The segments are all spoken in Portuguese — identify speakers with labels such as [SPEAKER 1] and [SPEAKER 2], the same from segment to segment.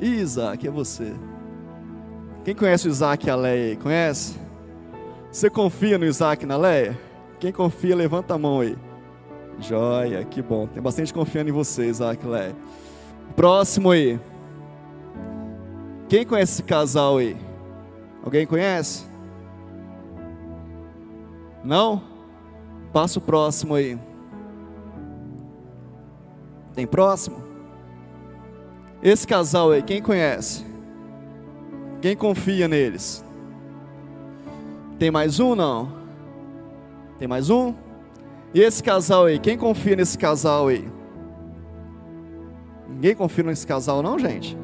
[SPEAKER 1] Isaac, é você. Quem conhece o Isaac e a Leia aí? Conhece? Você confia no Isaac e na Leia? Quem confia, levanta a mão aí. Joia, que bom. Tem bastante confiando em você, Isaac e Leia. Próximo aí. Quem conhece esse casal aí? Alguém conhece? Não? Passa o próximo aí. Tem próximo? Esse casal aí, quem conhece? Quem confia neles? Tem mais um não? Tem mais um? E esse casal aí, quem confia nesse casal aí? Ninguém confia nesse casal não, gente?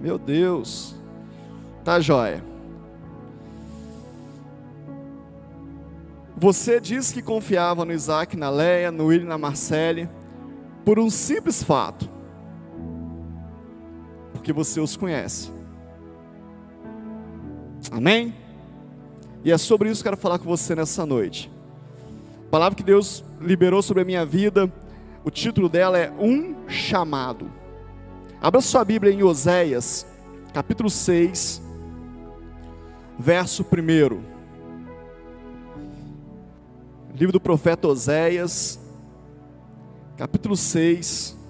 [SPEAKER 1] Meu Deus. Tá jóia. Você disse que confiava no Isaac, na Leia, no William, na Marcele, por um simples fato. Porque você os conhece. Amém? E é sobre isso que eu quero falar com você nessa noite. A palavra que Deus liberou sobre a minha vida, o título dela é Um Chamado. Abra sua Bíblia em Oséias, capítulo 6, verso 1. Livro do profeta Oséias, capítulo 6.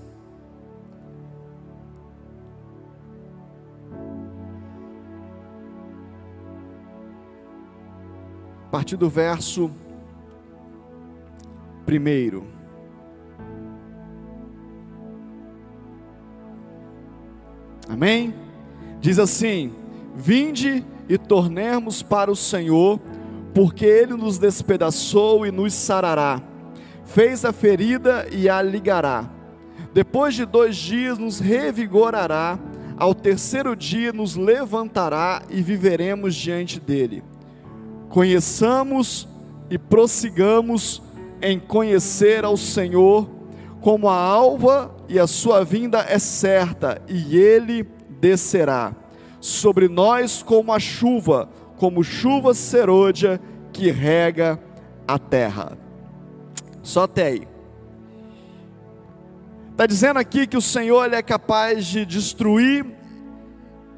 [SPEAKER 1] Partir do verso 1. Amém? Diz assim: Vinde e tornemos para o Senhor, porque Ele nos despedaçou e nos sarará, fez a ferida e a ligará. Depois de dois dias nos revigorará, ao terceiro dia nos levantará e viveremos diante dele. Conheçamos e prossigamos em conhecer ao Senhor, como a alva e a sua vinda é certa, e ele descerá sobre nós como a chuva, como chuva serôdia que rega a terra. Só até aí. Está dizendo aqui que o Senhor ele é capaz de destruir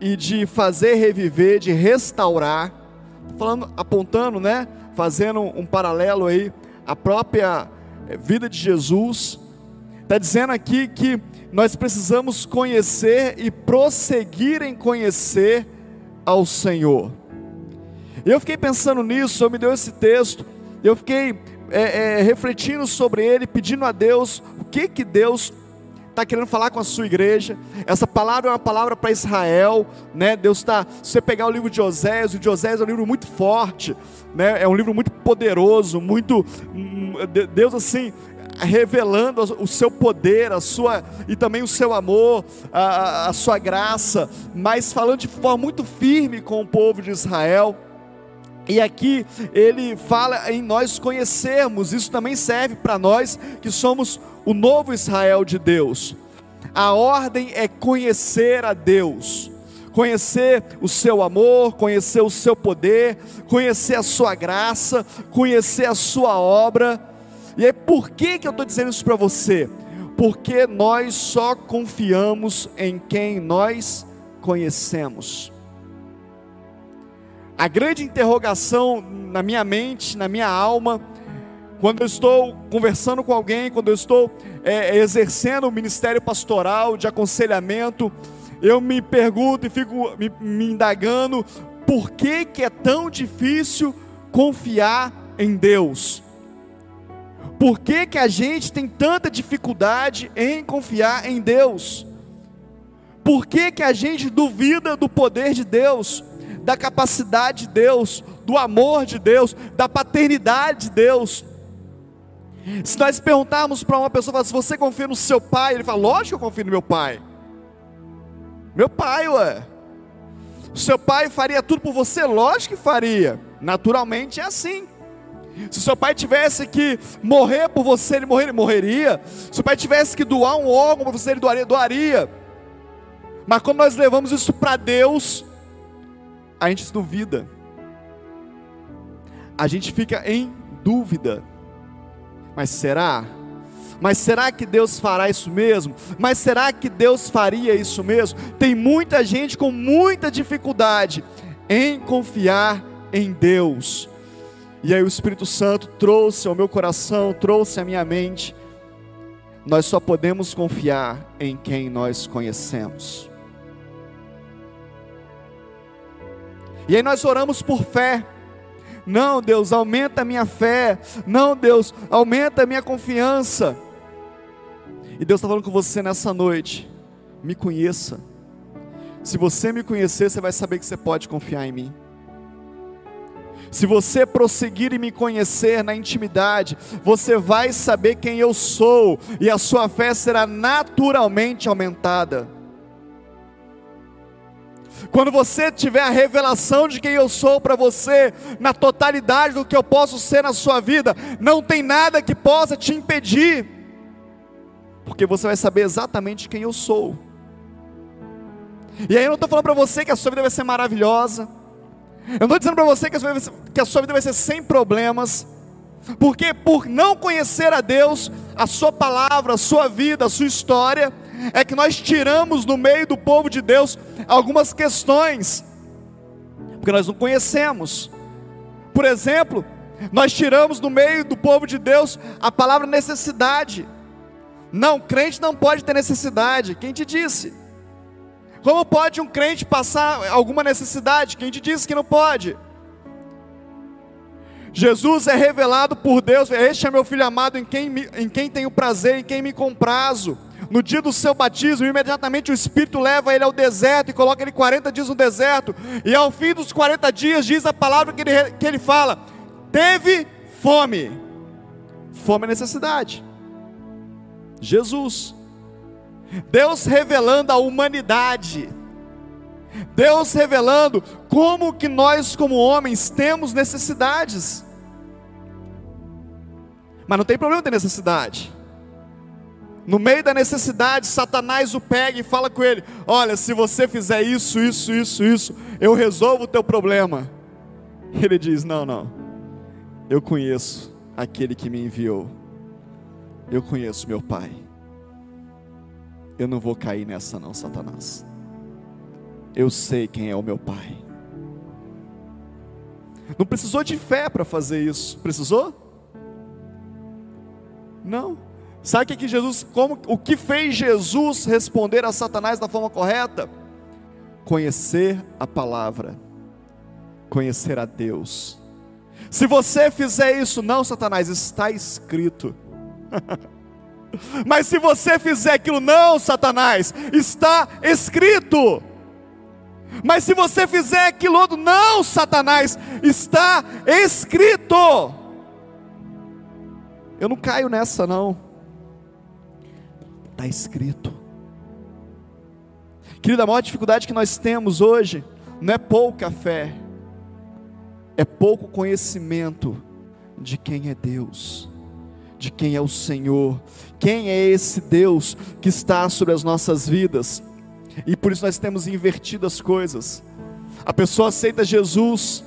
[SPEAKER 1] e de fazer reviver, de restaurar, falando, apontando, né, fazendo um paralelo aí a própria vida de Jesus. Está dizendo aqui que nós precisamos conhecer e prosseguir em conhecer ao Senhor. Eu fiquei pensando nisso, eu me deu esse texto, eu fiquei é, é, refletindo sobre ele, pedindo a Deus o que que Deus está querendo falar com a sua igreja. Essa palavra é uma palavra para Israel, né? Deus está. Se você pegar o livro de Oséias, o de Oséias é um livro muito forte, né? É um livro muito poderoso, muito hum, Deus assim revelando o seu poder, a sua e também o seu amor, a, a sua graça, mas falando de forma muito firme com o povo de Israel. E aqui ele fala em nós conhecermos, isso também serve para nós que somos o novo Israel de Deus. A ordem é conhecer a Deus, conhecer o seu amor, conhecer o seu poder, conhecer a sua graça, conhecer a sua obra. E aí, por que, que eu estou dizendo isso para você? Porque nós só confiamos em quem nós conhecemos. A grande interrogação na minha mente, na minha alma, quando eu estou conversando com alguém, quando eu estou é, exercendo o ministério pastoral de aconselhamento, eu me pergunto e fico me, me indagando por que, que é tão difícil confiar em Deus. Por que, que a gente tem tanta dificuldade em confiar em Deus? Por que, que a gente duvida do poder de Deus? Da capacidade de Deus, do amor de Deus, da paternidade de Deus. Se nós perguntarmos para uma pessoa, se você confia no seu pai, ele fala, lógico que eu confio no meu pai. Meu pai, ué. O seu pai faria tudo por você? Lógico que faria. Naturalmente é assim. Se seu pai tivesse que morrer por você, ele, ele morreria. Se seu pai tivesse que doar um órgão para você, ele doaria, doaria. Mas quando nós levamos isso para Deus, a gente duvida. A gente fica em dúvida. Mas será? Mas será que Deus fará isso mesmo? Mas será que Deus faria isso mesmo? Tem muita gente com muita dificuldade em confiar em Deus. E aí o Espírito Santo trouxe ao meu coração, trouxe à minha mente. Nós só podemos confiar em quem nós conhecemos. E aí nós oramos por fé. Não, Deus, aumenta a minha fé. Não, Deus, aumenta a minha confiança. E Deus está falando com você nessa noite. Me conheça. Se você me conhecer, você vai saber que você pode confiar em mim. Se você prosseguir e me conhecer na intimidade, você vai saber quem eu sou e a sua fé será naturalmente aumentada. Quando você tiver a revelação de quem eu sou para você, na totalidade do que eu posso ser na sua vida, não tem nada que possa te impedir, porque você vai saber exatamente quem eu sou. E aí eu não estou falando para você que a sua vida vai ser maravilhosa, eu não estou dizendo para você que a, sua, que a sua vida vai ser sem problemas, porque por não conhecer a Deus, a Sua palavra, a Sua vida, a Sua história, é que nós tiramos no meio do povo de Deus algumas questões, porque nós não conhecemos. Por exemplo, nós tiramos no meio do povo de Deus a palavra necessidade. Não, crente não pode ter necessidade. Quem te disse? Como pode um crente passar alguma necessidade? Quem te disse que não pode? Jesus é revelado por Deus, este é meu filho amado, em quem, me, em quem tenho prazer, em quem me comprazo. No dia do seu batismo, imediatamente o Espírito leva ele ao deserto e coloca ele 40 dias no deserto. E ao fim dos 40 dias, diz a palavra que ele, que ele fala: teve fome. Fome é necessidade. Jesus. Deus revelando a humanidade. Deus revelando como que nós como homens temos necessidades. Mas não tem problema ter necessidade. No meio da necessidade, Satanás o pega e fala com ele: Olha, se você fizer isso, isso, isso, isso, eu resolvo o teu problema. Ele diz: Não, não, eu conheço aquele que me enviou, eu conheço meu Pai. Eu não vou cair nessa, não, Satanás. Eu sei quem é o meu Pai. Não precisou de fé para fazer isso, precisou? Não. Sabe que, que Jesus, como, o que fez Jesus responder a Satanás da forma correta? Conhecer a palavra, conhecer a Deus. Se você fizer isso, não, Satanás, está escrito. Mas se você fizer aquilo, não, Satanás, está escrito. Mas se você fizer aquilo outro, não, Satanás, está escrito. Eu não caio nessa, não está escrito. Querida, a maior dificuldade que nós temos hoje não é pouca fé, é pouco conhecimento de quem é Deus, de quem é o Senhor, quem é esse Deus que está sobre as nossas vidas, e por isso nós temos invertido as coisas. A pessoa aceita Jesus,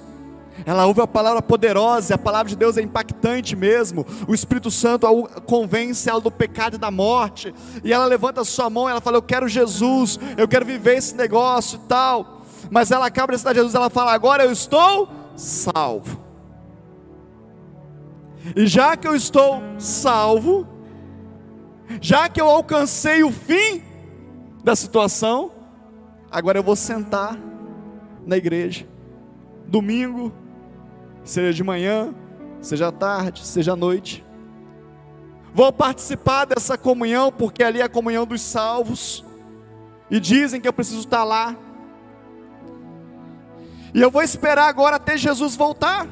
[SPEAKER 1] ela ouve a palavra poderosa, a palavra de Deus é impactante mesmo. O Espírito Santo convence ela do pecado e da morte, e ela levanta a sua mão e ela fala: Eu quero Jesus, eu quero viver esse negócio e tal. Mas ela acaba de Jesus, ela fala: Agora eu estou salvo. E já que eu estou salvo, já que eu alcancei o fim da situação, agora eu vou sentar na igreja, domingo, seja de manhã, seja tarde, seja noite. Vou participar dessa comunhão, porque ali é a comunhão dos salvos, e dizem que eu preciso estar lá. E eu vou esperar agora até Jesus voltar,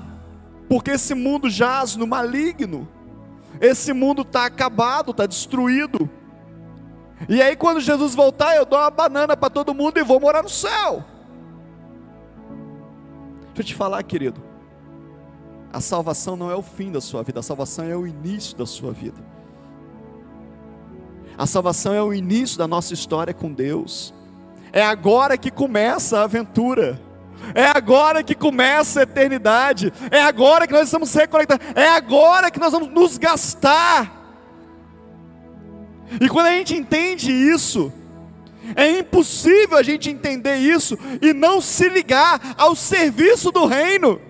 [SPEAKER 1] porque esse mundo jaz no maligno, esse mundo está acabado, está destruído. E aí, quando Jesus voltar, eu dou uma banana para todo mundo e vou morar no céu. Deixa eu te falar, querido. A salvação não é o fim da sua vida, a salvação é o início da sua vida. A salvação é o início da nossa história com Deus. É agora que começa a aventura. É agora que começa a eternidade. É agora que nós estamos reconectados. É agora que nós vamos nos gastar. E quando a gente entende isso, é impossível a gente entender isso e não se ligar ao serviço do reino.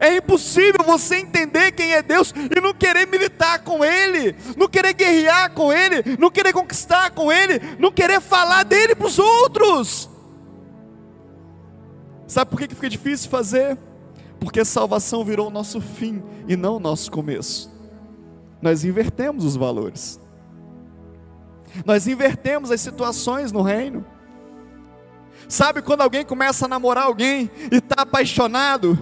[SPEAKER 1] É impossível você entender quem é Deus e não querer militar com Ele, não querer guerrear com Ele, não querer conquistar com Ele, não querer falar dele para os outros. Sabe por que fica difícil fazer? Porque salvação virou o nosso fim e não o nosso começo. Nós invertemos os valores, nós invertemos as situações no reino. Sabe quando alguém começa a namorar alguém e está apaixonado?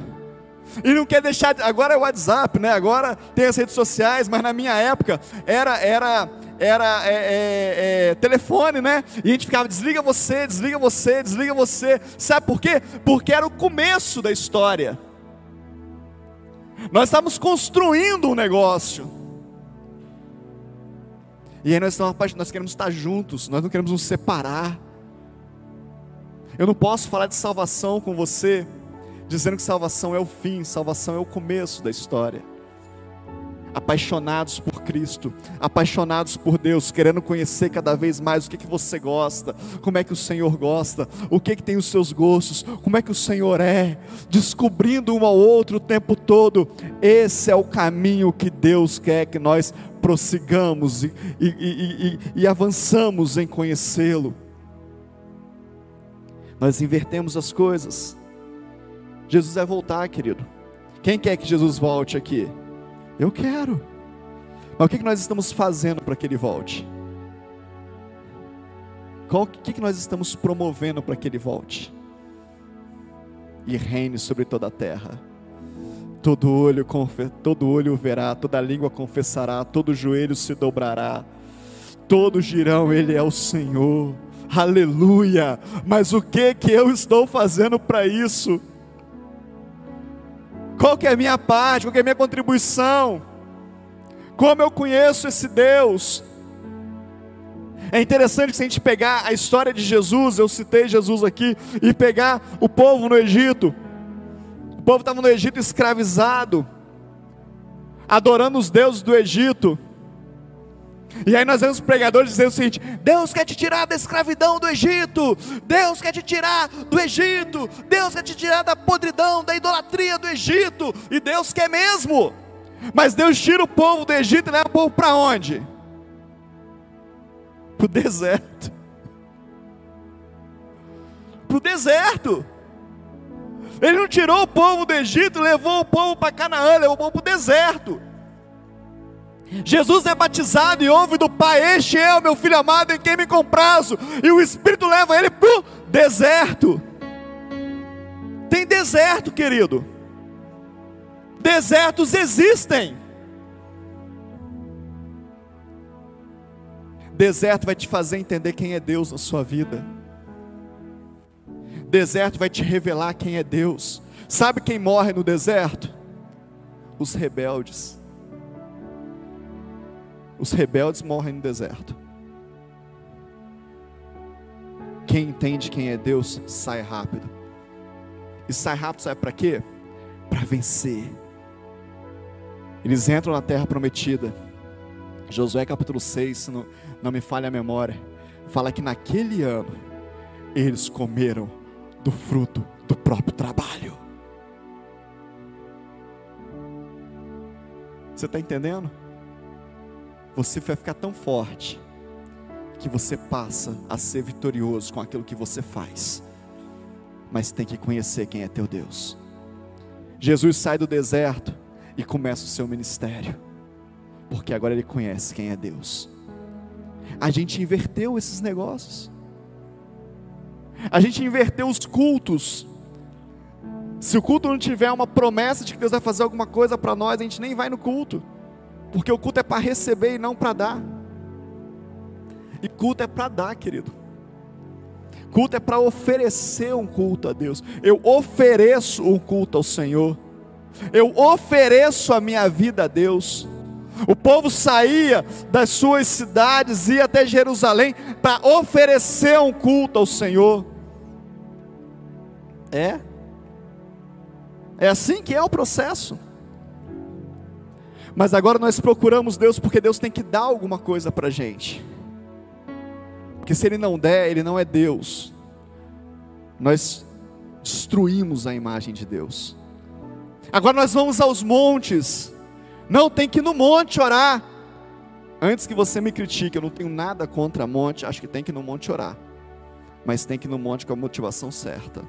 [SPEAKER 1] E não quer deixar. Agora é o WhatsApp, né? Agora tem as redes sociais, mas na minha época era era era é, é, é, telefone, né? E a gente ficava desliga você, desliga você, desliga você. Sabe por quê? Porque era o começo da história. Nós estávamos construindo um negócio. E aí nós estamos nós queremos estar juntos, nós não queremos nos separar. Eu não posso falar de salvação com você dizendo que salvação é o fim, salvação é o começo da história. Apaixonados por Cristo, apaixonados por Deus, querendo conhecer cada vez mais o que, que você gosta, como é que o Senhor gosta, o que, que tem os seus gostos, como é que o Senhor é, descobrindo um ao outro o tempo todo. Esse é o caminho que Deus quer que nós prossigamos e, e, e, e avançamos em conhecê-lo. Nós invertemos as coisas. Jesus vai voltar, querido. Quem quer que Jesus volte aqui? Eu quero. Mas o que nós estamos fazendo para que ele volte? O que nós estamos promovendo para que ele volte? E reine sobre toda a terra. Todo olho, todo olho verá, toda língua confessará, todo joelho se dobrará, todos dirão: Ele é o Senhor. Aleluia! Mas o que que eu estou fazendo para isso? Qual que é a minha parte? Qual que é a minha contribuição? Como eu conheço esse Deus? É interessante se a gente pegar a história de Jesus, eu citei Jesus aqui, e pegar o povo no Egito. O povo estava no Egito escravizado, adorando os deuses do Egito. E aí nós vemos pregadores dizendo o seguinte: Deus quer te tirar da escravidão do Egito, Deus quer te tirar do Egito, Deus quer te tirar da podridão, da idolatria do Egito, e Deus quer mesmo. Mas Deus tira o povo do Egito e leva o povo para onde? Para o deserto. Para o deserto. Ele não tirou o povo do Egito, levou o povo para Canaã, levou o povo para o deserto. Jesus é batizado e ouve do Pai: Este é o meu filho amado em quem me comprazo. E o Espírito leva ele para o deserto. Tem deserto, querido. Desertos existem. Deserto vai te fazer entender quem é Deus na sua vida. Deserto vai te revelar quem é Deus. Sabe quem morre no deserto? Os rebeldes. Os rebeldes morrem no deserto. Quem entende quem é Deus sai rápido. E sai rápido, sabe para quê? Para vencer. Eles entram na terra prometida. Josué capítulo 6, se não, não me falha a memória, fala que naquele ano eles comeram do fruto do próprio trabalho. Você está entendendo? Você vai ficar tão forte que você passa a ser vitorioso com aquilo que você faz. Mas tem que conhecer quem é teu Deus. Jesus sai do deserto e começa o seu ministério, porque agora ele conhece quem é Deus. A gente inverteu esses negócios. A gente inverteu os cultos. Se o culto não tiver uma promessa de que Deus vai fazer alguma coisa para nós, a gente nem vai no culto. Porque o culto é para receber e não para dar. E culto é para dar, querido. Culto é para oferecer um culto a Deus. Eu ofereço um culto ao Senhor. Eu ofereço a minha vida a Deus. O povo saía das suas cidades, ia até Jerusalém para oferecer um culto ao Senhor. É. É assim que é o processo. Mas agora nós procuramos Deus porque Deus tem que dar alguma coisa para a gente. Porque se Ele não der, Ele não é Deus. Nós destruímos a imagem de Deus. Agora nós vamos aos montes. Não, tem que ir no monte orar. Antes que você me critique, eu não tenho nada contra monte, acho que tem que ir no monte orar. Mas tem que ir no monte com a motivação certa.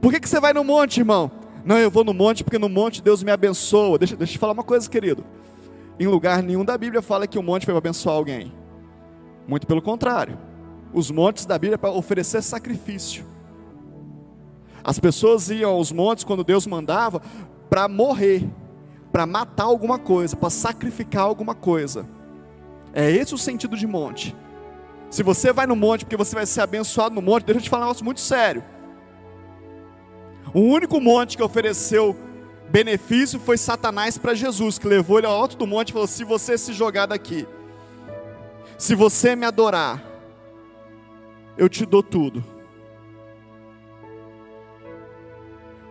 [SPEAKER 1] Por que, que você vai no monte, irmão? Não, eu vou no monte porque no monte Deus me abençoa. Deixa, deixa eu te falar uma coisa, querido. Em lugar nenhum da Bíblia fala que o monte foi para abençoar alguém. Muito pelo contrário. Os montes da Bíblia é para oferecer sacrifício. As pessoas iam aos montes quando Deus mandava para morrer, para matar alguma coisa, para sacrificar alguma coisa. É esse o sentido de monte. Se você vai no monte porque você vai ser abençoado no monte, deixa eu te falar um negócio muito sério. O único monte que ofereceu benefício foi Satanás para Jesus, que levou ele ao alto do monte e falou: Se você se jogar daqui, se você me adorar, eu te dou tudo.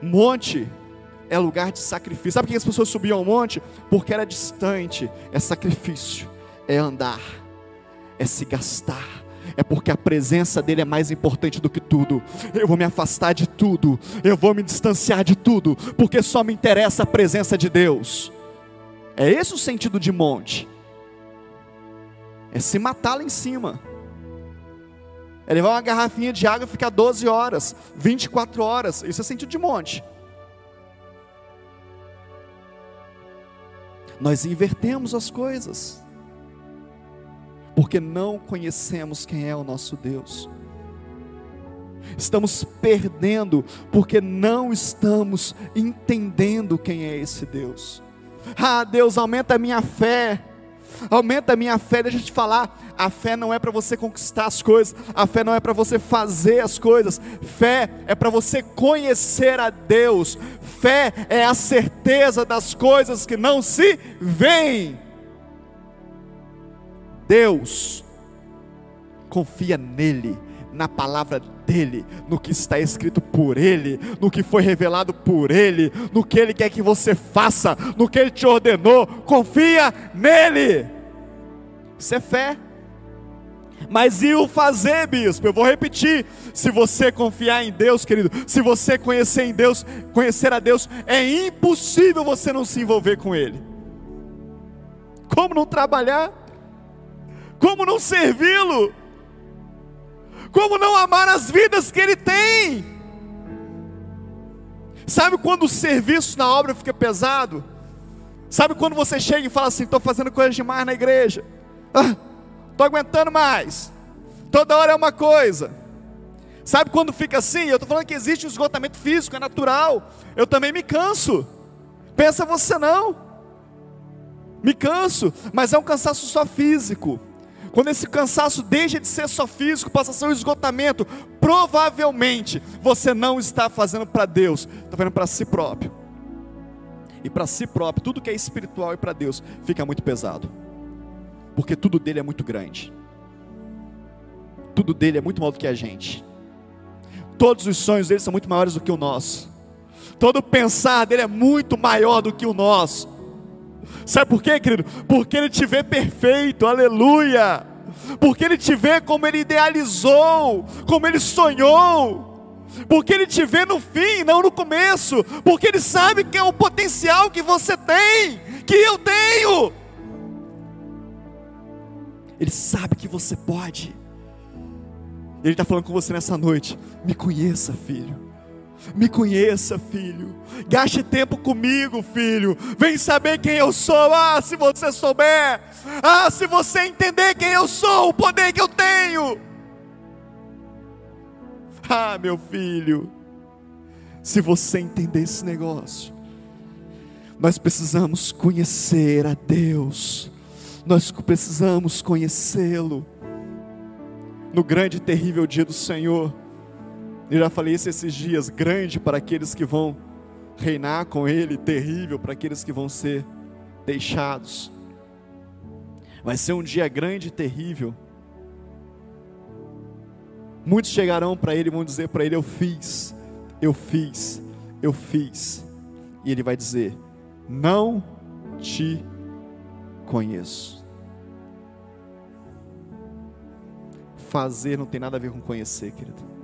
[SPEAKER 1] Monte é lugar de sacrifício. Sabe por que as pessoas subiam ao monte? Porque era distante, é sacrifício, é andar, é se gastar é porque a presença dele é mais importante do que tudo. Eu vou me afastar de tudo, eu vou me distanciar de tudo, porque só me interessa a presença de Deus. É esse o sentido de monte. É se matar lá em cima. É levar uma garrafinha de água e ficar 12 horas, 24 horas. Isso é sentido de monte. Nós invertemos as coisas porque não conhecemos quem é o nosso Deus. Estamos perdendo porque não estamos entendendo quem é esse Deus. Ah, Deus, aumenta a minha fé. Aumenta a minha fé, deixa eu te falar. A fé não é para você conquistar as coisas, a fé não é para você fazer as coisas, fé é para você conhecer a Deus, fé é a certeza das coisas que não se veem. Deus, confia nele, na palavra dele, no que está escrito por ele, no que foi revelado por ele, no que ele quer que você faça, no que ele te ordenou, confia nele. Isso é fé. Mas e o fazer, bispo? Eu vou repetir. Se você confiar em Deus, querido, se você conhecer em Deus, conhecer a Deus, é impossível você não se envolver com Ele. Como não trabalhar? Como não servi-lo? Como não amar as vidas que ele tem? Sabe quando o serviço na obra fica pesado? Sabe quando você chega e fala assim: estou fazendo coisas demais na igreja, estou ah, aguentando mais, toda hora é uma coisa. Sabe quando fica assim? Eu estou falando que existe um esgotamento físico, é natural. Eu também me canso. Pensa você não. Me canso, mas é um cansaço só físico. Quando esse cansaço deixa de ser só físico, passa a ser um esgotamento, provavelmente você não está fazendo para Deus, está fazendo para si próprio. E para si próprio, tudo que é espiritual e para Deus fica muito pesado, porque tudo dele é muito grande, tudo dele é muito maior do que a gente, todos os sonhos dele são muito maiores do que o nosso, todo pensar dele é muito maior do que o nosso. Sabe por quê, querido? Porque Ele te vê perfeito, aleluia. Porque Ele te vê como Ele idealizou, como Ele sonhou. Porque Ele te vê no fim, não no começo. Porque Ele sabe que é o potencial que você tem, que eu tenho. Ele sabe que você pode. Ele está falando com você nessa noite. Me conheça, filho. Me conheça, filho. Gaste tempo comigo, filho. Vem saber quem eu sou. Ah, se você souber. Ah, se você entender quem eu sou, o poder que eu tenho. Ah, meu filho. Se você entender esse negócio, nós precisamos conhecer a Deus. Nós precisamos conhecê-lo. No grande e terrível dia do Senhor eu já falei isso esses dias, grande para aqueles que vão reinar com Ele, terrível para aqueles que vão ser deixados. Vai ser um dia grande e terrível. Muitos chegarão para Ele e vão dizer para Ele: Eu fiz, eu fiz, eu fiz. E Ele vai dizer: Não te conheço. Fazer não tem nada a ver com conhecer, querido.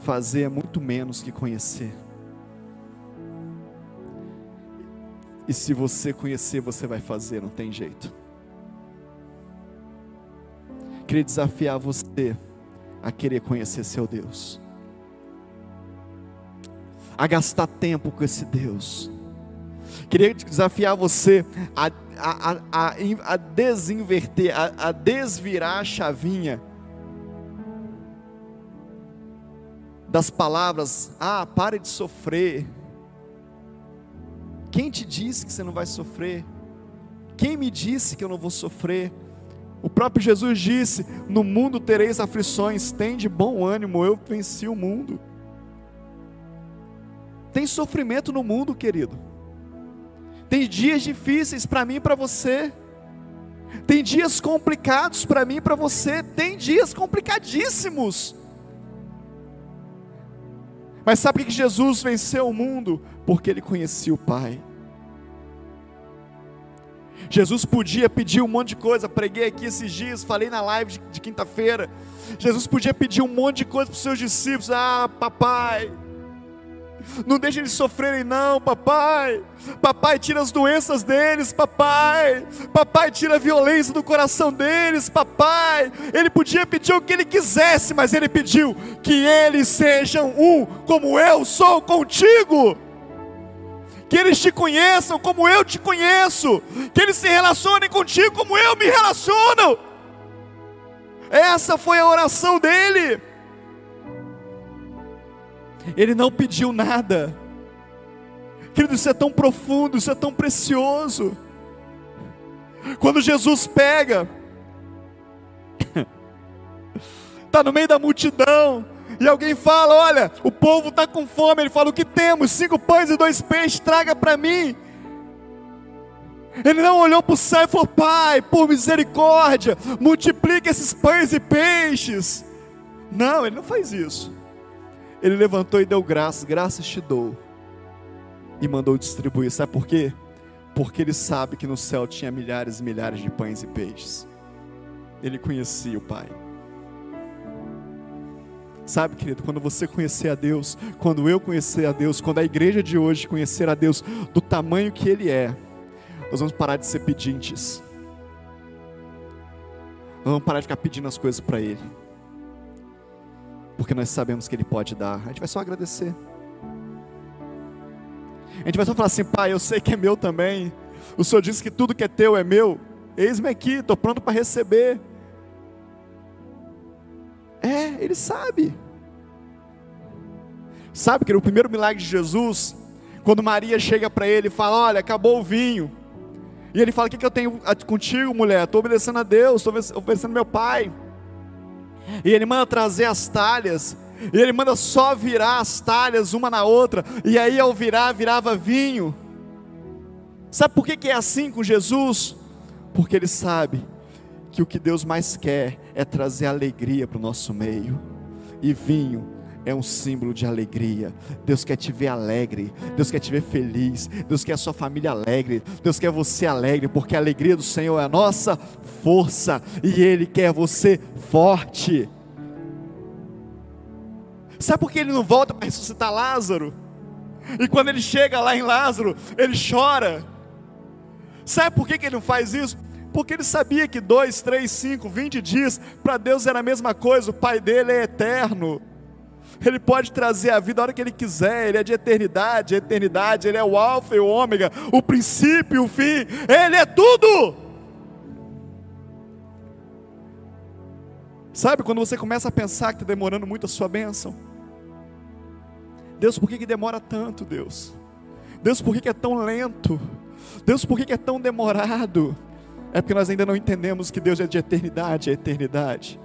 [SPEAKER 1] Fazer é muito menos que conhecer. E se você conhecer, você vai fazer, não tem jeito. Queria desafiar você a querer conhecer seu Deus, a gastar tempo com esse Deus. Queria desafiar você a, a, a, a desinverter, a, a desvirar a chavinha das palavras: ah, pare de sofrer. Quem te disse que você não vai sofrer? Quem me disse que eu não vou sofrer? O próprio Jesus disse: No mundo tereis aflições, tem de bom ânimo, eu venci o mundo. Tem sofrimento no mundo, querido. Tem dias difíceis para mim e para você. Tem dias complicados para mim e para você. Tem dias complicadíssimos. Mas sabe que Jesus venceu o mundo? Porque ele conhecia o Pai. Jesus podia pedir um monte de coisa, preguei aqui esses dias, falei na live de, de quinta-feira. Jesus podia pedir um monte de coisa para os seus discípulos: Ah, papai, não deixe eles sofrerem, não, papai. Papai, tira as doenças deles, papai. Papai, tira a violência do coração deles, papai. Ele podia pedir o que ele quisesse, mas ele pediu que eles sejam um, como eu sou contigo que eles te conheçam como eu te conheço, que eles se relacionem contigo como eu me relaciono. Essa foi a oração dele. Ele não pediu nada. Querido, isso é tão profundo, isso é tão precioso. Quando Jesus pega, está no meio da multidão, e alguém fala: Olha, o povo está com fome. Ele fala: O que temos? Cinco pães e dois peixes, traga para mim. Ele não olhou para o céu e falou: Pai, por misericórdia, multiplique esses pães e peixes. Não, ele não faz isso. Ele levantou e deu graças, graças te dou. E mandou distribuir. Sabe por quê? Porque ele sabe que no céu tinha milhares e milhares de pães e peixes. Ele conhecia o Pai. Sabe, querido, quando você conhecer a Deus, quando eu conhecer a Deus, quando a igreja de hoje conhecer a Deus do tamanho que Ele é, nós vamos parar de ser pedintes. Nós vamos parar de ficar pedindo as coisas para Ele. Porque nós sabemos que Ele pode dar. A gente vai só agradecer. A gente vai só falar assim, Pai, eu sei que é meu também. O Senhor disse que tudo que é teu é meu. Eis-me aqui, estou pronto para receber. É, ele sabe. Sabe que no primeiro milagre de Jesus, quando Maria chega para ele e fala: Olha, acabou o vinho. E ele fala: O que, que eu tenho contigo, mulher? Estou obedecendo a Deus, estou obedecendo meu pai. E ele manda trazer as talhas. E ele manda só virar as talhas uma na outra. E aí, ao virar, virava vinho. Sabe por que, que é assim com Jesus? Porque ele sabe que o que Deus mais quer é trazer alegria para o nosso meio. E vinho é um símbolo de alegria. Deus quer te ver alegre, Deus quer te ver feliz, Deus quer a sua família alegre, Deus quer você alegre, porque a alegria do Senhor é a nossa força e Ele quer você forte. Sabe por que ele não volta para ressuscitar Lázaro? E quando ele chega lá em Lázaro, ele chora. Sabe por que, que ele não faz isso? porque ele sabia que dois, três, cinco, vinte dias, para Deus era a mesma coisa, o Pai dele é eterno. Ele pode trazer a vida a hora que Ele quiser, Ele é de eternidade, eternidade, Ele é o Alfa e o Ômega, o princípio e o fim, Ele é tudo. Sabe quando você começa a pensar que está demorando muito a sua bênção? Deus, por que, que demora tanto, Deus? Deus, por que, que é tão lento? Deus, por que, que é tão demorado? É porque nós ainda não entendemos que Deus é de eternidade a eternidade.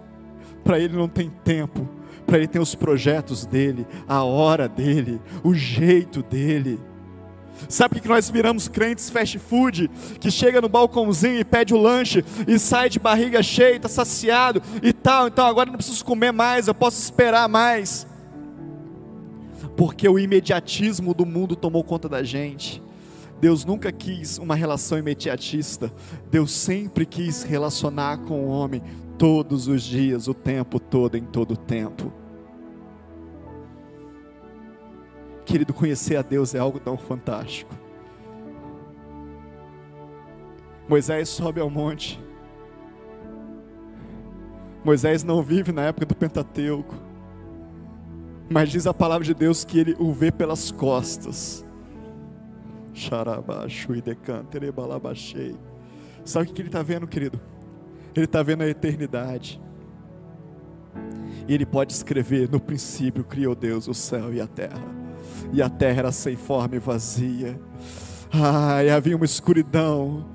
[SPEAKER 1] Para Ele não tem tempo, para Ele tem os projetos dele, a hora dele, o jeito dele. Sabe que nós viramos crentes fast food, que chega no balcãozinho e pede o lanche e sai de barriga cheia, está saciado e tal, então agora não preciso comer mais, eu posso esperar mais. porque o imediatismo do mundo tomou conta da gente. Deus nunca quis uma relação imediatista. Deus sempre quis relacionar com o homem todos os dias, o tempo todo, em todo o tempo. Querido, conhecer a Deus é algo tão fantástico. Moisés sobe ao monte. Moisés não vive na época do Pentateuco. Mas diz a palavra de Deus que ele o vê pelas costas. Sabe o que ele está vendo, querido? Ele está vendo a eternidade. E ele pode escrever: no princípio criou Deus o céu e a terra. E a terra era sem forma e vazia ah, havia uma escuridão,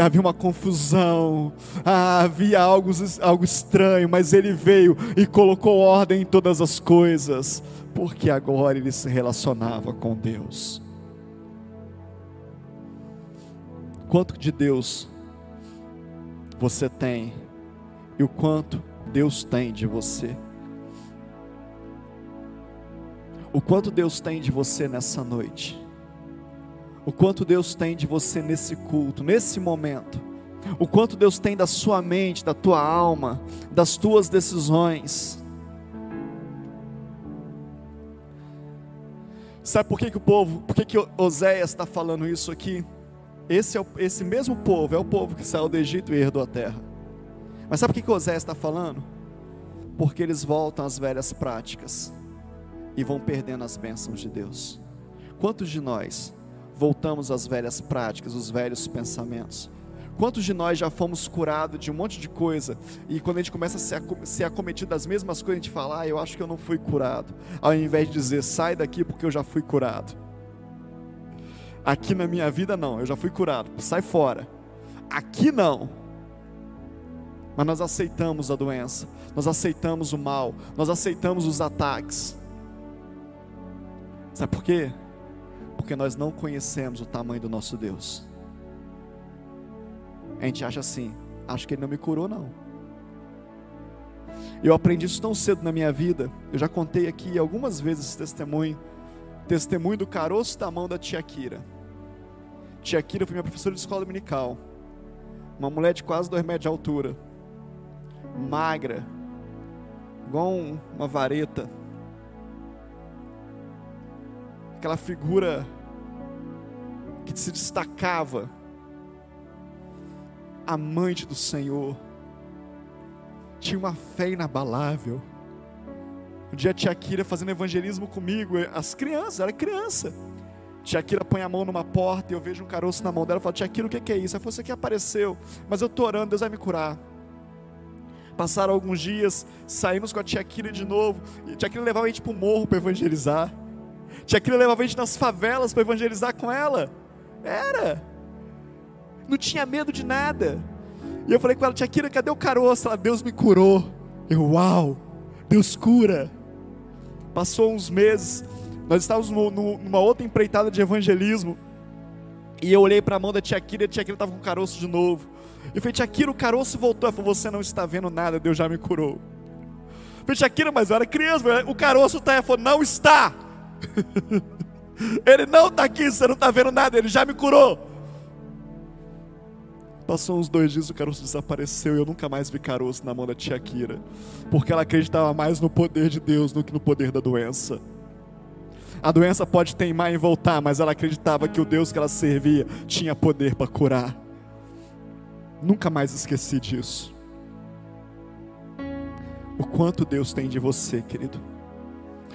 [SPEAKER 1] havia uma confusão, ah, havia algo, algo estranho, mas ele veio e colocou ordem em todas as coisas, porque agora ele se relacionava com Deus. Quanto de Deus você tem e o quanto Deus tem de você? O quanto Deus tem de você nessa noite? o quanto Deus tem de você nesse culto, nesse momento, o quanto Deus tem da sua mente, da tua alma, das tuas decisões. Sabe por que, que o povo, por que, que Oséias está falando isso aqui? Esse, é o, esse mesmo povo é o povo que saiu do Egito e herdou a terra. Mas sabe por que, Oséias está falando? Porque eles voltam às velhas práticas e vão perdendo as bênçãos de Deus. Quantos de nós voltamos às velhas práticas, os velhos pensamentos. Quantos de nós já fomos curados de um monte de coisa e quando a gente começa a ser, ser acometido das mesmas coisas, a gente fala, ah, eu acho que eu não fui curado, ao invés de dizer, sai daqui porque eu já fui curado. Aqui na minha vida não, eu já fui curado, sai fora. Aqui não. Mas nós aceitamos a doença, nós aceitamos o mal, nós aceitamos os ataques. Sabe por quê? porque nós não conhecemos o tamanho do nosso Deus. A gente acha assim, acho que Ele não me curou, não. Eu aprendi isso tão cedo na minha vida, eu já contei aqui algumas vezes esse testemunho, testemunho do caroço da mão da tia Kira. Tia Kira foi minha professora de escola dominical, uma mulher de quase dois metros de altura, magra, igual uma vareta, aquela figura que se destacava, amante do Senhor, tinha uma fé inabalável. Um dia a tia Kira fazendo evangelismo comigo, as crianças, era criança. Tia Kira põe a mão numa porta e eu vejo um caroço na mão dela e falo, Tia Kira, o que é isso? Ela falou, isso aqui apareceu, mas eu estou orando, Deus vai me curar. Passaram alguns dias, saímos com a tia Kira de novo, e a tia Kira levava a gente para o morro para evangelizar. Tia Kira levava a gente nas favelas para evangelizar com ela. Era. Não tinha medo de nada. E eu falei com ela, tia Kira, cadê o caroço? Ela, Deus me curou. Eu, uau, Deus cura. Passou uns meses, nós estávamos no, no, numa outra empreitada de evangelismo. E eu olhei para a mão da tia Kira e a tia Kira estava com caroço de novo. Eu falei, tia Kira, o caroço voltou. Ela falou, você não está vendo nada, Deus já me curou. Eu falei, tia Kira, mas eu era criança, o caroço está. Ela falou, não está. Ele não está aqui, você não está vendo nada, ele já me curou. Passou uns dois dias, o caroço desapareceu e eu nunca mais vi caroço na mão da tia Kira, porque ela acreditava mais no poder de Deus do que no poder da doença. A doença pode teimar em voltar, mas ela acreditava que o Deus que ela servia tinha poder para curar. Nunca mais esqueci disso. O quanto Deus tem de você, querido.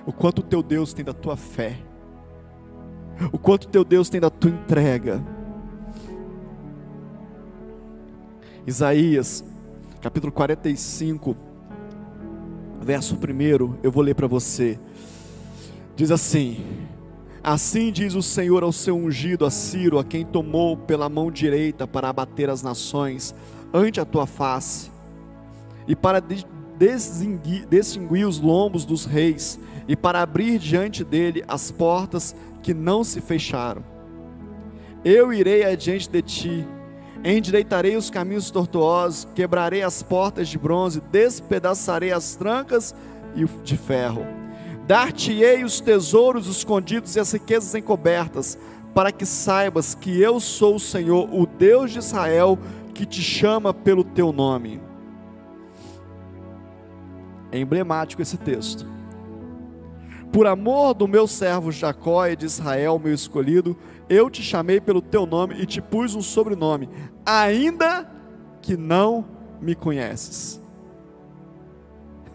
[SPEAKER 1] O quanto o teu Deus tem da tua fé o quanto teu Deus tem da tua entrega. Isaías, capítulo 45, verso 1, eu vou ler para você. Diz assim: Assim diz o Senhor ao seu ungido, a Ciro, a quem tomou pela mão direita para abater as nações ante a tua face, e para distinguir os lombos dos reis, e para abrir diante dele as portas que não se fecharam. Eu irei adiante de ti, endireitarei os caminhos tortuosos, quebrarei as portas de bronze, despedaçarei as trancas de ferro. Dar-te-ei os tesouros escondidos e as riquezas encobertas, para que saibas que eu sou o Senhor, o Deus de Israel, que te chama pelo teu nome. É emblemático esse texto. Por amor do meu servo Jacó e de Israel, meu escolhido, eu te chamei pelo teu nome e te pus um sobrenome, ainda que não me conheces.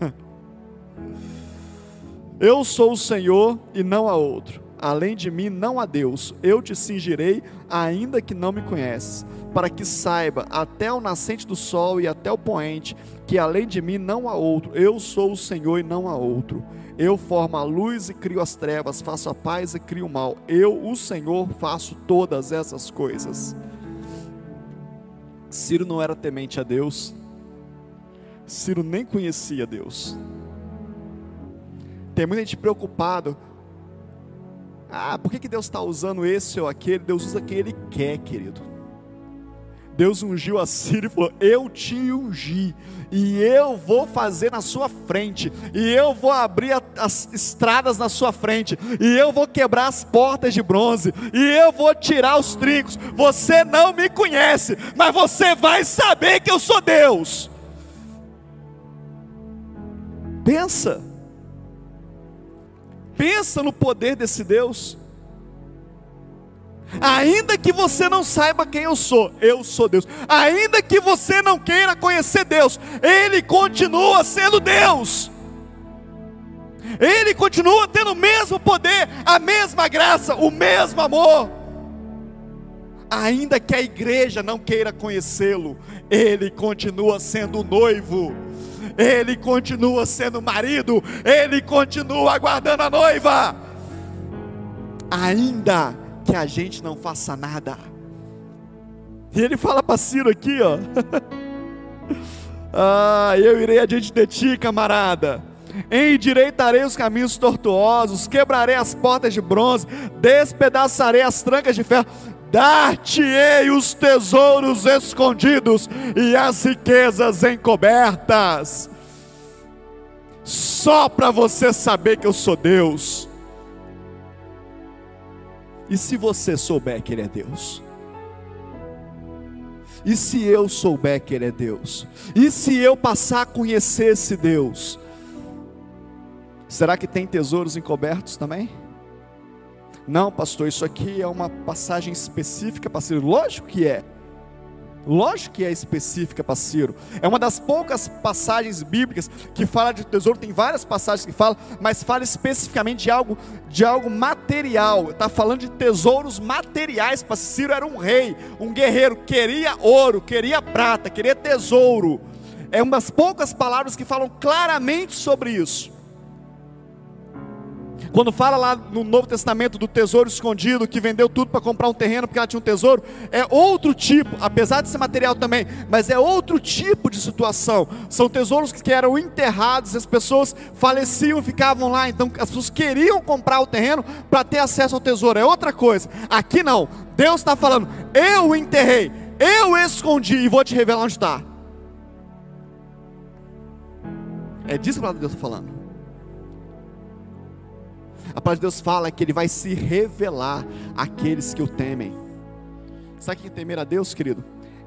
[SPEAKER 1] Eu sou o Senhor e não há outro. Além de mim não há Deus. Eu te cingirei, ainda que não me conheces, para que saiba até o nascente do sol e até o poente, que além de mim não há outro. Eu sou o Senhor e não há outro. Eu formo a luz e crio as trevas, faço a paz e crio o mal. Eu, o Senhor, faço todas essas coisas. Ciro não era temente a Deus. Ciro nem conhecia Deus. Tem muita gente preocupado. Ah, por que, que Deus está usando esse ou aquele? Deus usa quem Ele quer, querido. Deus ungiu a Síria e falou: Eu te ungi, e eu vou fazer na sua frente, e eu vou abrir a, as estradas na sua frente, e eu vou quebrar as portas de bronze, e eu vou tirar os trincos. Você não me conhece, mas você vai saber que eu sou Deus. Pensa. Pensa no poder desse Deus. Ainda que você não saiba quem eu sou, eu sou Deus. Ainda que você não queira conhecer Deus, Ele continua sendo Deus. Ele continua tendo o mesmo poder, a mesma graça, o mesmo amor. Ainda que a igreja não queira conhecê-lo, Ele continua sendo noivo ele continua sendo marido, ele continua aguardando a noiva, ainda que a gente não faça nada. E ele fala para Ciro aqui, ó. ah, eu irei adiante de ti, camarada. Endireitarei os caminhos tortuosos, quebrarei as portas de bronze, despedaçarei as trancas de ferro dar-te-ei os tesouros escondidos e as riquezas encobertas, só para você saber que eu sou Deus. E se você souber que Ele é Deus? E se eu souber que Ele é Deus? E se eu passar a conhecer esse Deus? Será que tem tesouros encobertos também? Não, pastor, isso aqui é uma passagem específica para Ciro. Lógico que é. Lógico que é específica para Ciro. É uma das poucas passagens bíblicas que fala de tesouro. Tem várias passagens que falam, mas fala especificamente de algo, de algo material. Está falando de tesouros materiais. Para Ciro era um rei, um guerreiro. Queria ouro, queria prata, queria tesouro. É uma das poucas palavras que falam claramente sobre isso. Quando fala lá no Novo Testamento do tesouro escondido, que vendeu tudo para comprar um terreno porque ela tinha um tesouro, é outro tipo, apesar de ser material também, mas é outro tipo de situação. São tesouros que eram enterrados, as pessoas faleciam, ficavam lá, então as pessoas queriam comprar o terreno para ter acesso ao tesouro, é outra coisa. Aqui não, Deus está falando, eu enterrei, eu escondi e vou te revelar onde está. É disso que Deus está falando. A palavra de Deus fala que Ele vai se revelar àqueles que o temem. Sabe que temer a Deus, querido?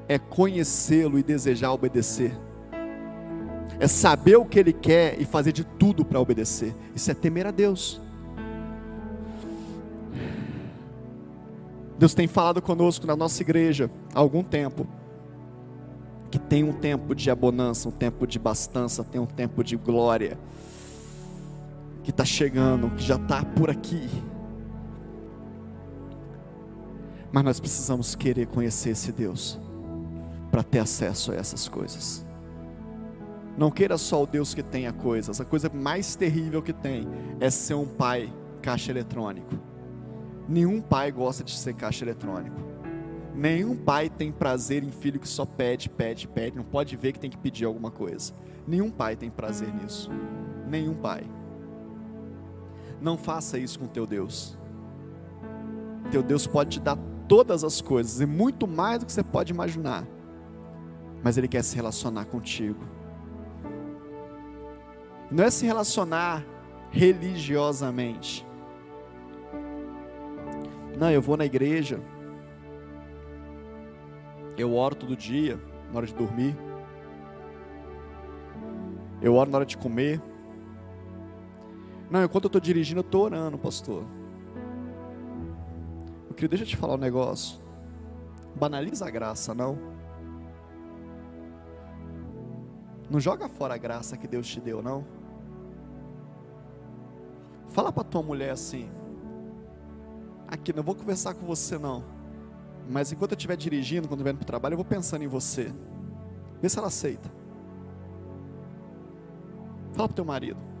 [SPEAKER 1] É conhecê-lo e desejar obedecer. É saber o que Ele quer e fazer de tudo para obedecer. Isso é temer a Deus. Deus tem falado conosco na nossa igreja há algum tempo. Que tem um tempo de abonança, um tempo de bastança, tem um tempo de glória que está chegando, que já está por aqui. Mas nós precisamos querer conhecer esse Deus para ter acesso a essas coisas. Não queira só o Deus que tenha coisas. A coisa mais terrível que tem é ser um pai caixa eletrônico. Nenhum pai gosta de ser caixa eletrônico. Nenhum pai tem prazer em filho que só pede, pede, pede. Não pode ver que tem que pedir alguma coisa. Nenhum pai tem prazer nisso. Nenhum pai. Não faça isso com teu Deus. Teu Deus pode te dar todas as coisas e muito mais do que você pode imaginar. Mas Ele quer se relacionar contigo. Não é se relacionar religiosamente. Não, eu vou na igreja, eu oro todo dia, na hora de dormir, eu oro na hora de comer. Não, enquanto eu estou dirigindo, eu estou orando, pastor. Eu queria, deixa eu te falar um negócio. Banaliza a graça, não. Não joga fora a graça que Deus te deu, não. Fala para tua mulher assim: aqui, não vou conversar com você não. Mas enquanto eu estiver dirigindo, quando indo para o trabalho, eu vou pensando em você. Vê se ela aceita. Fala para o teu marido.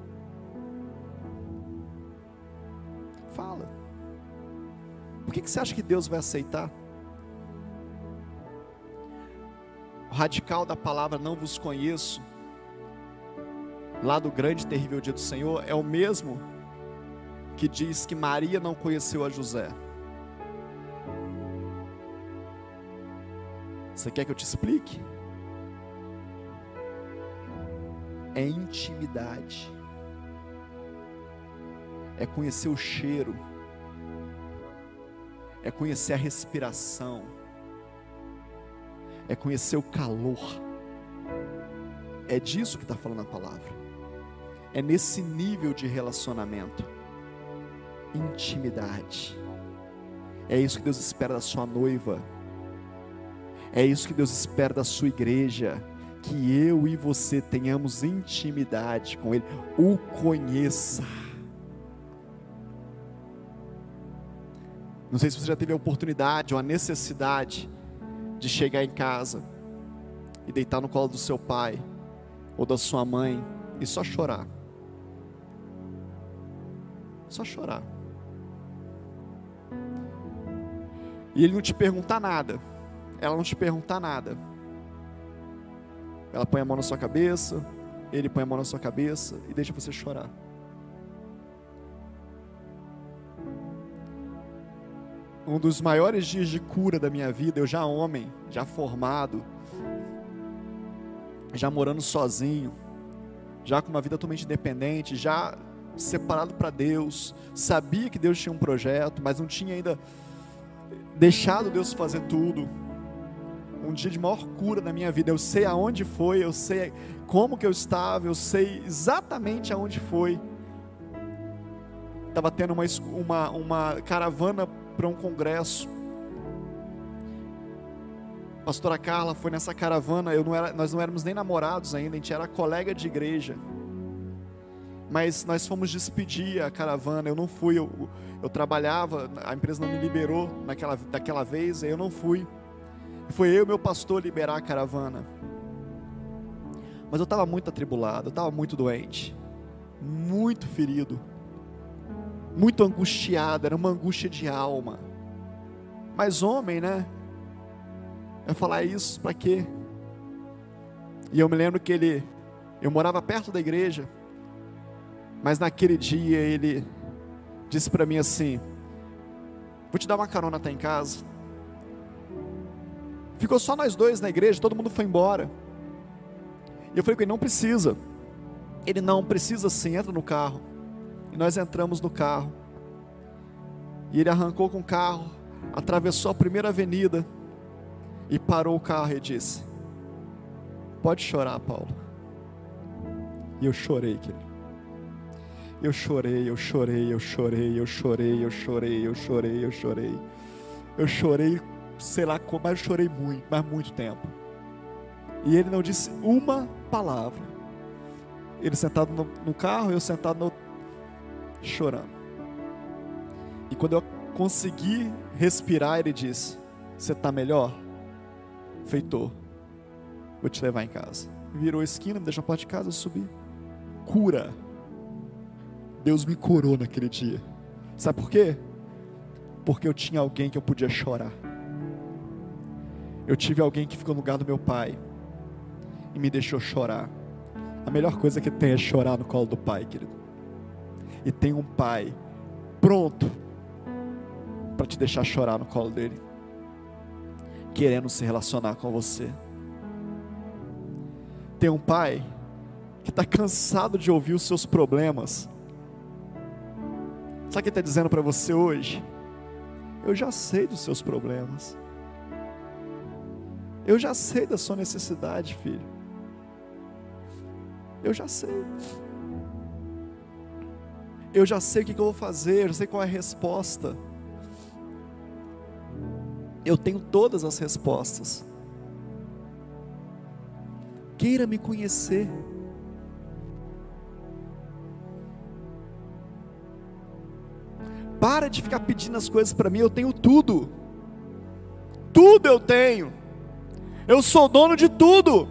[SPEAKER 1] Fala. Por que, que você acha que Deus vai aceitar? O radical da palavra não vos conheço, lá do grande e terrível dia do Senhor, é o mesmo que diz que Maria não conheceu a José. Você quer que eu te explique? É intimidade, é conhecer o cheiro, é conhecer a respiração, é conhecer o calor. É disso que está falando a palavra. É nesse nível de relacionamento intimidade. É isso que Deus espera da sua noiva. É isso que Deus espera da sua igreja. Que eu e você tenhamos intimidade com Ele, o conheça. Não sei se você já teve a oportunidade ou a necessidade de chegar em casa e deitar no colo do seu pai ou da sua mãe e só chorar. Só chorar. E ele não te perguntar nada. Ela não te perguntar nada. Ela põe a mão na sua cabeça, ele põe a mão na sua cabeça e deixa você chorar. Um dos maiores dias de cura da minha vida, eu já homem, já formado, já morando sozinho, já com uma vida totalmente independente, já separado para Deus, sabia que Deus tinha um projeto, mas não tinha ainda deixado Deus fazer tudo. Um dia de maior cura da minha vida. Eu sei aonde foi, eu sei como que eu estava, eu sei exatamente aonde foi. Estava tendo uma, uma, uma caravana para um congresso. A pastora Carla foi nessa caravana. Não era, nós não éramos nem namorados ainda, a gente era colega de igreja mas nós fomos despedir a caravana. Eu não fui, eu, eu trabalhava, a empresa não me liberou naquela, daquela vez, eu não fui. Foi eu e meu pastor liberar a caravana. Mas eu estava muito atribulado, eu estava muito doente, muito ferido, muito angustiado, era uma angústia de alma. Mas homem, né? Eu falar isso para quê? E eu me lembro que ele, eu morava perto da igreja, mas naquele dia ele disse para mim assim: Vou te dar uma carona até em casa. Ficou só nós dois na igreja, todo mundo foi embora. E eu falei com ele: Não precisa. Ele não precisa sim, entra no carro. E nós entramos no carro. E ele arrancou com o carro, atravessou a primeira avenida e parou o carro e disse: Pode chorar, Paulo. E eu chorei, querido. Eu chorei, eu chorei, eu chorei, eu chorei, eu chorei, eu chorei, eu chorei. Eu chorei, sei lá como, mas eu chorei muito, mas muito tempo. E ele não disse uma palavra. Ele sentado no, no carro, eu sentado no chorando. E quando eu consegui respirar, ele disse: Você está melhor? Feitor, vou te levar em casa. Virou a esquina, me deixou a porta de casa, eu subi. Cura Deus me curou naquele dia. Sabe por quê? Porque eu tinha alguém que eu podia chorar. Eu tive alguém que ficou no lugar do meu pai e me deixou chorar. A melhor coisa que tem é chorar no colo do pai, querido. E tem um pai pronto para te deixar chorar no colo dele, querendo se relacionar com você. Tem um pai que está cansado de ouvir os seus problemas Sabe o que está dizendo para você hoje? Eu já sei dos seus problemas. Eu já sei da sua necessidade, filho. Eu já sei. Eu já sei o que eu vou fazer, eu sei qual é a resposta. Eu tenho todas as respostas. Queira me conhecer. Para de ficar pedindo as coisas para mim, eu tenho tudo. Tudo eu tenho. Eu sou dono de tudo.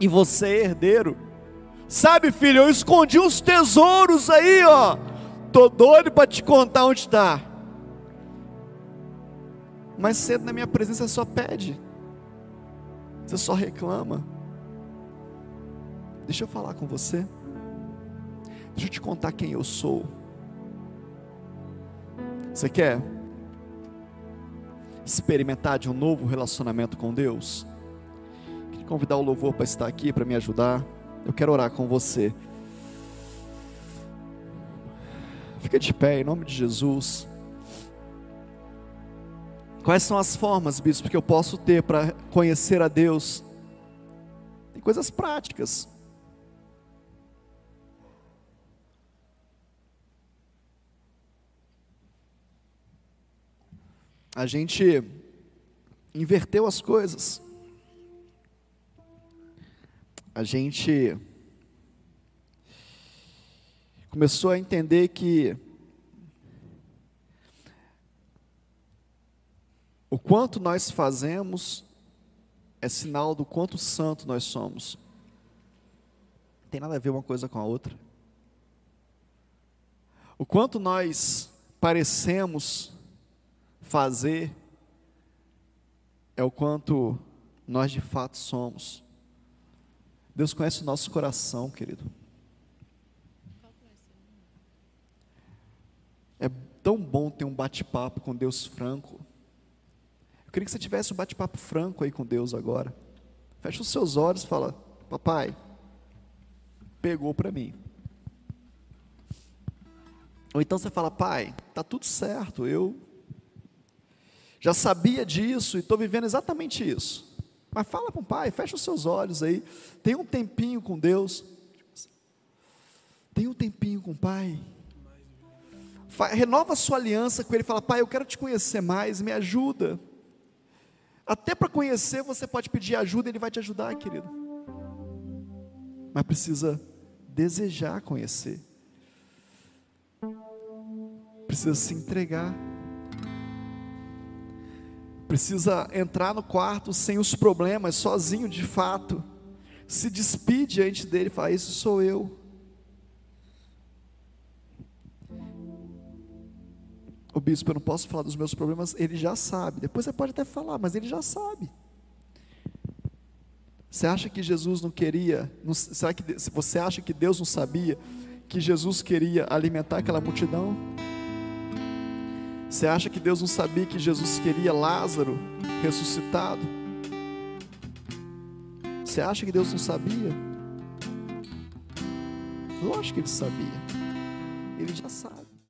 [SPEAKER 1] E você é herdeiro. Sabe, filho, eu escondi uns tesouros aí, ó. Tô doido para te contar onde está. Mas cedo na minha presença só pede. Você só reclama. Deixa eu falar com você. Deixa eu te contar quem eu sou. Você quer experimentar de um novo relacionamento com Deus? Queria convidar o louvor para estar aqui para me ajudar. Eu quero orar com você. Fica de pé em nome de Jesus. Quais são as formas, bispo, que eu posso ter para conhecer a Deus? Tem coisas práticas. a gente inverteu as coisas. A gente começou a entender que o quanto nós fazemos é sinal do quanto santo nós somos. Não tem nada a ver uma coisa com a outra. O quanto nós parecemos fazer é o quanto nós de fato somos. Deus conhece o nosso coração, querido. É tão bom ter um bate-papo com Deus franco. Eu queria que você tivesse um bate-papo franco aí com Deus agora. Fecha os seus olhos e fala: Papai, pegou para mim. Ou então você fala: Pai, tá tudo certo, eu já sabia disso e estou vivendo exatamente isso. Mas fala com o pai, fecha os seus olhos aí, tem um tempinho com Deus, tem um tempinho com o pai. Renova a sua aliança com ele, fala, pai, eu quero te conhecer mais, me ajuda. Até para conhecer você pode pedir ajuda, ele vai te ajudar, querido. Mas precisa desejar conhecer. Precisa se entregar precisa entrar no quarto sem os problemas, sozinho de fato, se despide diante dele e fala: Isso sou eu. O bispo, eu não posso falar dos meus problemas, ele já sabe. Depois você pode até falar, mas ele já sabe. Você acha que Jesus não queria? Não, será que você acha que Deus não sabia que Jesus queria alimentar aquela multidão? Você acha que Deus não sabia que Jesus queria Lázaro ressuscitado? Você acha que Deus não sabia? Lógico que ele sabia. Ele já sabe.